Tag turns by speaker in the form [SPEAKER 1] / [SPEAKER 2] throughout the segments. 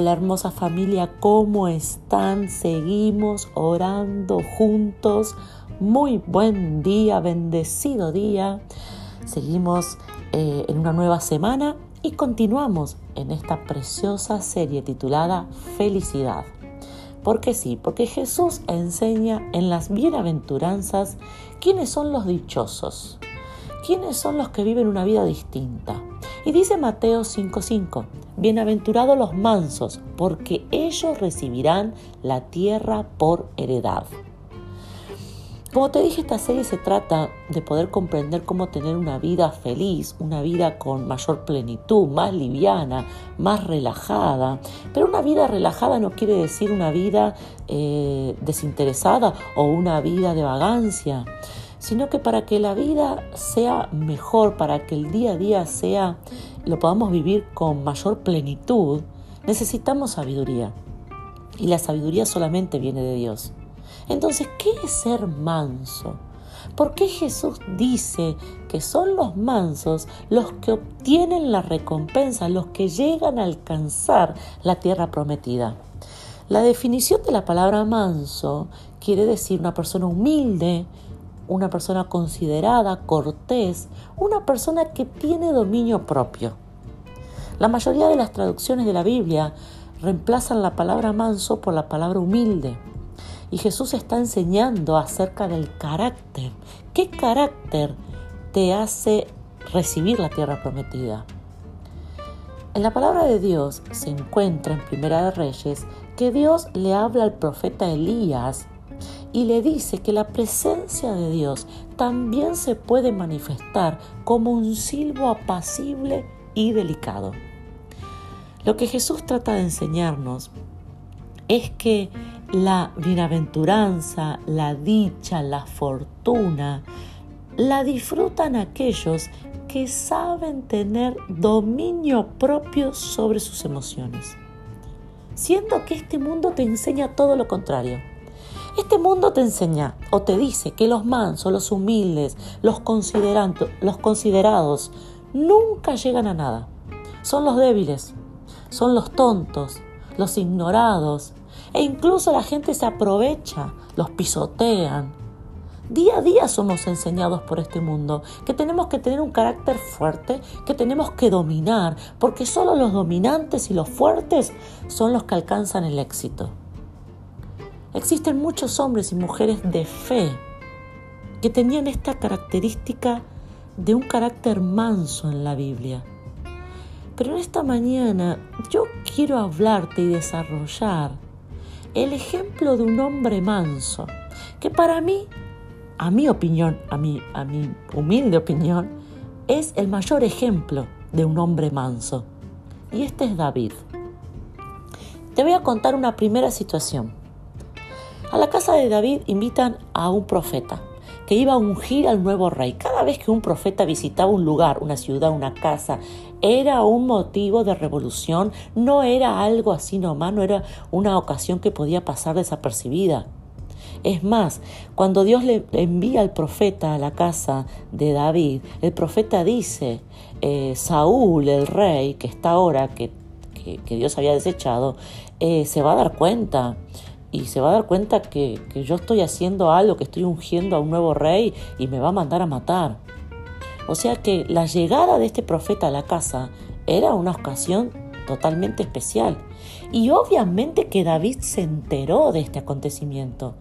[SPEAKER 1] Hola hermosa familia, ¿cómo están? Seguimos orando juntos. Muy buen día, bendecido día. Seguimos eh, en una nueva semana y continuamos en esta preciosa serie titulada Felicidad. ¿Por qué sí? Porque Jesús enseña en las bienaventuranzas quiénes son los dichosos, quiénes son los que viven una vida distinta. Y dice Mateo 5:5, Bienaventurados los mansos, porque ellos recibirán la tierra por heredad. Como te dije, esta serie se trata de poder comprender cómo tener una vida feliz, una vida con mayor plenitud, más liviana, más relajada. Pero una vida relajada no quiere decir una vida eh, desinteresada o una vida de vagancia, sino que para que la vida sea mejor, para que el día a día sea lo podamos vivir con mayor plenitud, necesitamos sabiduría. Y la sabiduría solamente viene de Dios. Entonces, ¿qué es ser manso? ¿Por qué Jesús dice que son los mansos los que obtienen la recompensa, los que llegan a alcanzar la tierra prometida? La definición de la palabra manso quiere decir una persona humilde, una persona considerada, cortés, una persona que tiene dominio propio. La mayoría de las traducciones de la Biblia reemplazan la palabra manso por la palabra humilde. Y Jesús está enseñando acerca del carácter. ¿Qué carácter te hace recibir la tierra prometida? En la palabra de Dios se encuentra en Primera de Reyes que Dios le habla al profeta Elías y le dice que la presencia de Dios también se puede manifestar como un silbo apacible y delicado. Lo que Jesús trata de enseñarnos es que la bienaventuranza, la dicha, la fortuna, la disfrutan aquellos que saben tener dominio propio sobre sus emociones. Siendo que este mundo te enseña todo lo contrario. Este mundo te enseña o te dice que los mansos, los humildes, los, los considerados nunca llegan a nada. Son los débiles, son los tontos, los ignorados e incluso la gente se aprovecha, los pisotean. Día a día somos enseñados por este mundo que tenemos que tener un carácter fuerte, que tenemos que dominar, porque solo los dominantes y los fuertes son los que alcanzan el éxito. Existen muchos hombres y mujeres de fe que tenían esta característica de un carácter manso en la Biblia. Pero en esta mañana yo quiero hablarte y desarrollar el ejemplo de un hombre manso, que para mí, a mi opinión, a mi, a mi humilde opinión, es el mayor ejemplo de un hombre manso. Y este es David. Te voy a contar una primera situación. A la casa de David invitan a un profeta que iba a ungir al nuevo rey. Cada vez que un profeta visitaba un lugar, una ciudad, una casa, era un motivo de revolución, no era algo así nomás, no era una ocasión que podía pasar desapercibida. Es más, cuando Dios le envía al profeta a la casa de David, el profeta dice, eh, Saúl, el rey, que está ahora, que, que, Dios había desechado, eh, se va a dar cuenta y se va a dar cuenta que, yo estoy haciendo algo, que estoy ungiendo a un nuevo rey y me va a mandar a matar. O sea que la llegada de este profeta a la casa era una ocasión totalmente especial. Y obviamente que David se enteró de este acontecimiento.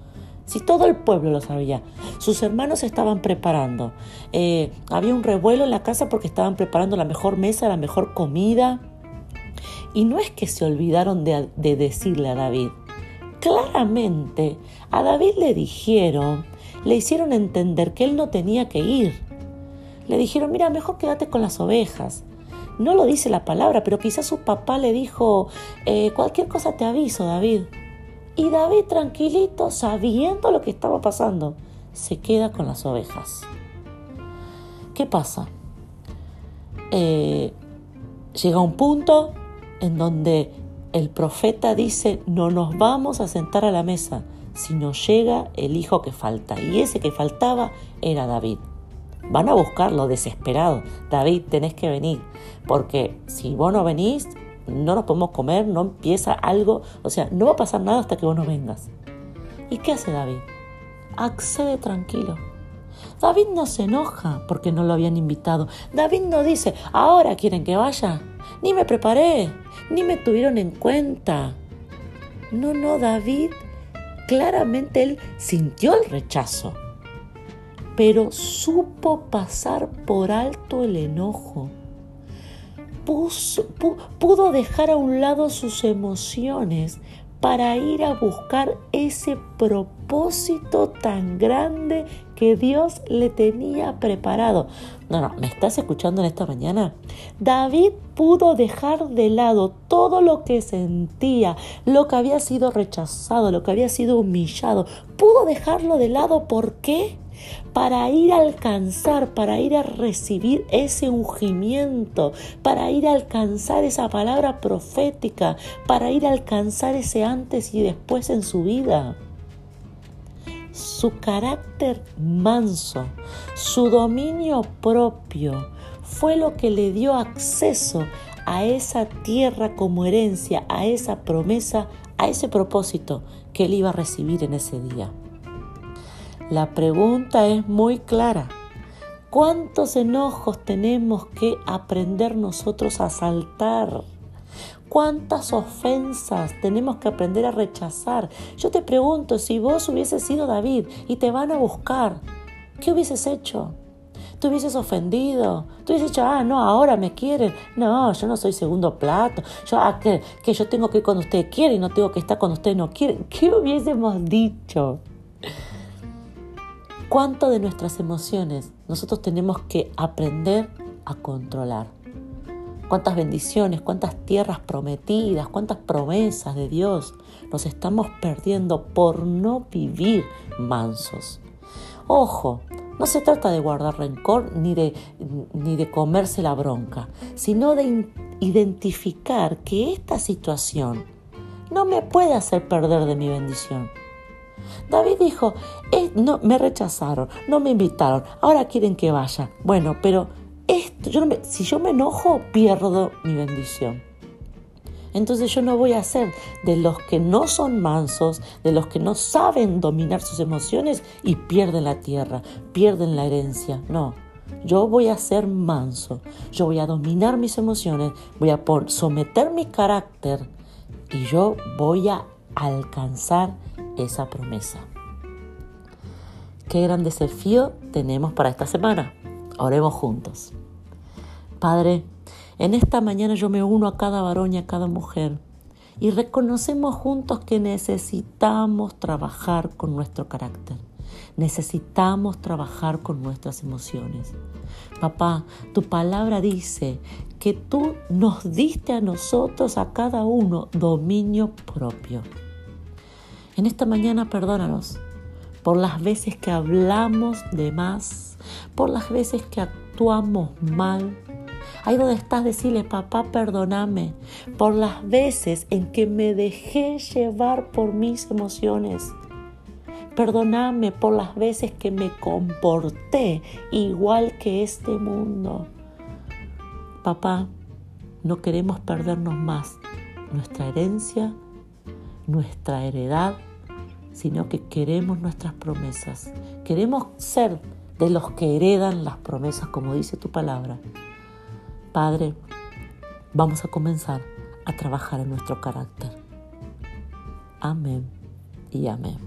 [SPEAKER 1] Si todo el pueblo lo sabía, sus hermanos estaban preparando. Eh, había un revuelo en la casa porque estaban preparando la mejor mesa, la mejor comida. Y no es que se olvidaron de decirle a David, Claramente, a David le dijeron, le hicieron entender que él no tenía que ir. Le dijeron, mira, mejor quédate con las ovejas. No lo dice la palabra, pero quizás su papá le dijo, eh, cualquier cosa te aviso, David. Y David, tranquilito, sabiendo lo que estaba pasando, se queda con las ovejas. ¿Qué pasa? Eh, llega un punto en donde el profeta dice, no nos vamos a sentar a la mesa, sino llega el hijo que falta. Y ese que faltaba era David. Van a buscarlo desesperado. David, tenés que venir, porque si vos no venís, no nos podemos comer, no empieza algo, o sea, no va a pasar nada hasta que vos no vengas. ¿Y qué hace David? Accede tranquilo. David no se enoja porque no lo habían invitado. David no dice, ahora quieren que vaya. Ni me preparé, ni me tuvieron en cuenta. No, no, David, claramente él sintió el rechazo, pero supo pasar por alto el enojo pudo dejar a un lado sus emociones para ir a buscar ese propósito tan grande que Dios le tenía preparado. No, no, ¿me estás escuchando en esta mañana? David pudo dejar de lado todo lo que sentía, lo que había sido rechazado, lo que había sido humillado. Pudo dejarlo de lado, ¿por qué? Para ir a alcanzar, para ir a recibir ese ungimiento, para ir a alcanzar esa palabra profética, para ir a alcanzar ese antes y después en su vida. Su carácter manso, su dominio propio, fue lo que le dio acceso a esa tierra como herencia, a esa promesa, a ese propósito que él iba a recibir en ese día. La pregunta es muy clara. ¿Cuántos enojos tenemos que aprender nosotros a saltar? ¿Cuántas ofensas tenemos que aprender a rechazar? Yo te pregunto, si vos hubieses sido David y te van a buscar, ¿qué hubieses hecho? ¿Te hubieses ofendido? ¿Tú hubieses dicho, ah, no, ahora me quieren? No, yo no soy segundo plato. Yo, ah, que, que yo tengo que ir cuando usted quiere y no tengo que estar cuando usted no quiere. ¿Qué hubiésemos dicho? Cuánto de nuestras emociones nosotros tenemos que aprender a controlar. Cuántas bendiciones, cuántas tierras prometidas, cuántas promesas de Dios nos estamos perdiendo por no vivir mansos. Ojo, no se trata de guardar rencor ni de, ni de comerse la bronca, sino de identificar que esta situación no me puede hacer perder de mi bendición David dijo, no, me rechazaron, no me invitaron, ahora quieren que vaya. Bueno, pero esto, si yo me enojo, pierdo mi bendición. Entonces yo no voy a ser de los que no son mansos, de los que no saben dominar sus emociones y pierden la tierra, pierden la herencia. No, yo voy a ser manso, yo voy a dominar mis emociones, voy a someter mi carácter y yo voy a alcanzar esa promesa. Qué gran desafío tenemos para esta semana. Oremos juntos. Padre, en esta mañana yo me uno a cada varón y a cada mujer y reconocemos juntos que necesitamos trabajar con nuestro carácter. Necesitamos trabajar con nuestras emociones. Papá, tu palabra dice que tú nos diste a nosotros, a cada uno, dominio propio. En esta mañana perdónanos por las veces que hablamos de más, por las veces que actuamos mal. Ahí donde estás, decirle, papá, perdóname por las veces en que me dejé llevar por mis emociones. Perdóname por las veces que me comporté igual que este mundo. Papá, no queremos perdernos más nuestra herencia, nuestra heredad sino que queremos nuestras promesas. Queremos ser de los que heredan las promesas, como dice tu palabra. Padre, vamos a comenzar a trabajar en nuestro carácter. Amén y amén.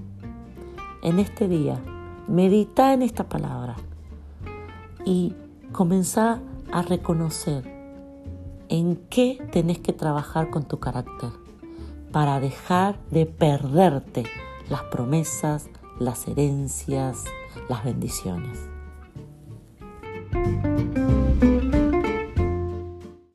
[SPEAKER 1] En este día, medita en esta palabra y comenzá a reconocer en qué tenés que trabajar con tu carácter para dejar de perderte las promesas, las herencias, las bendiciones.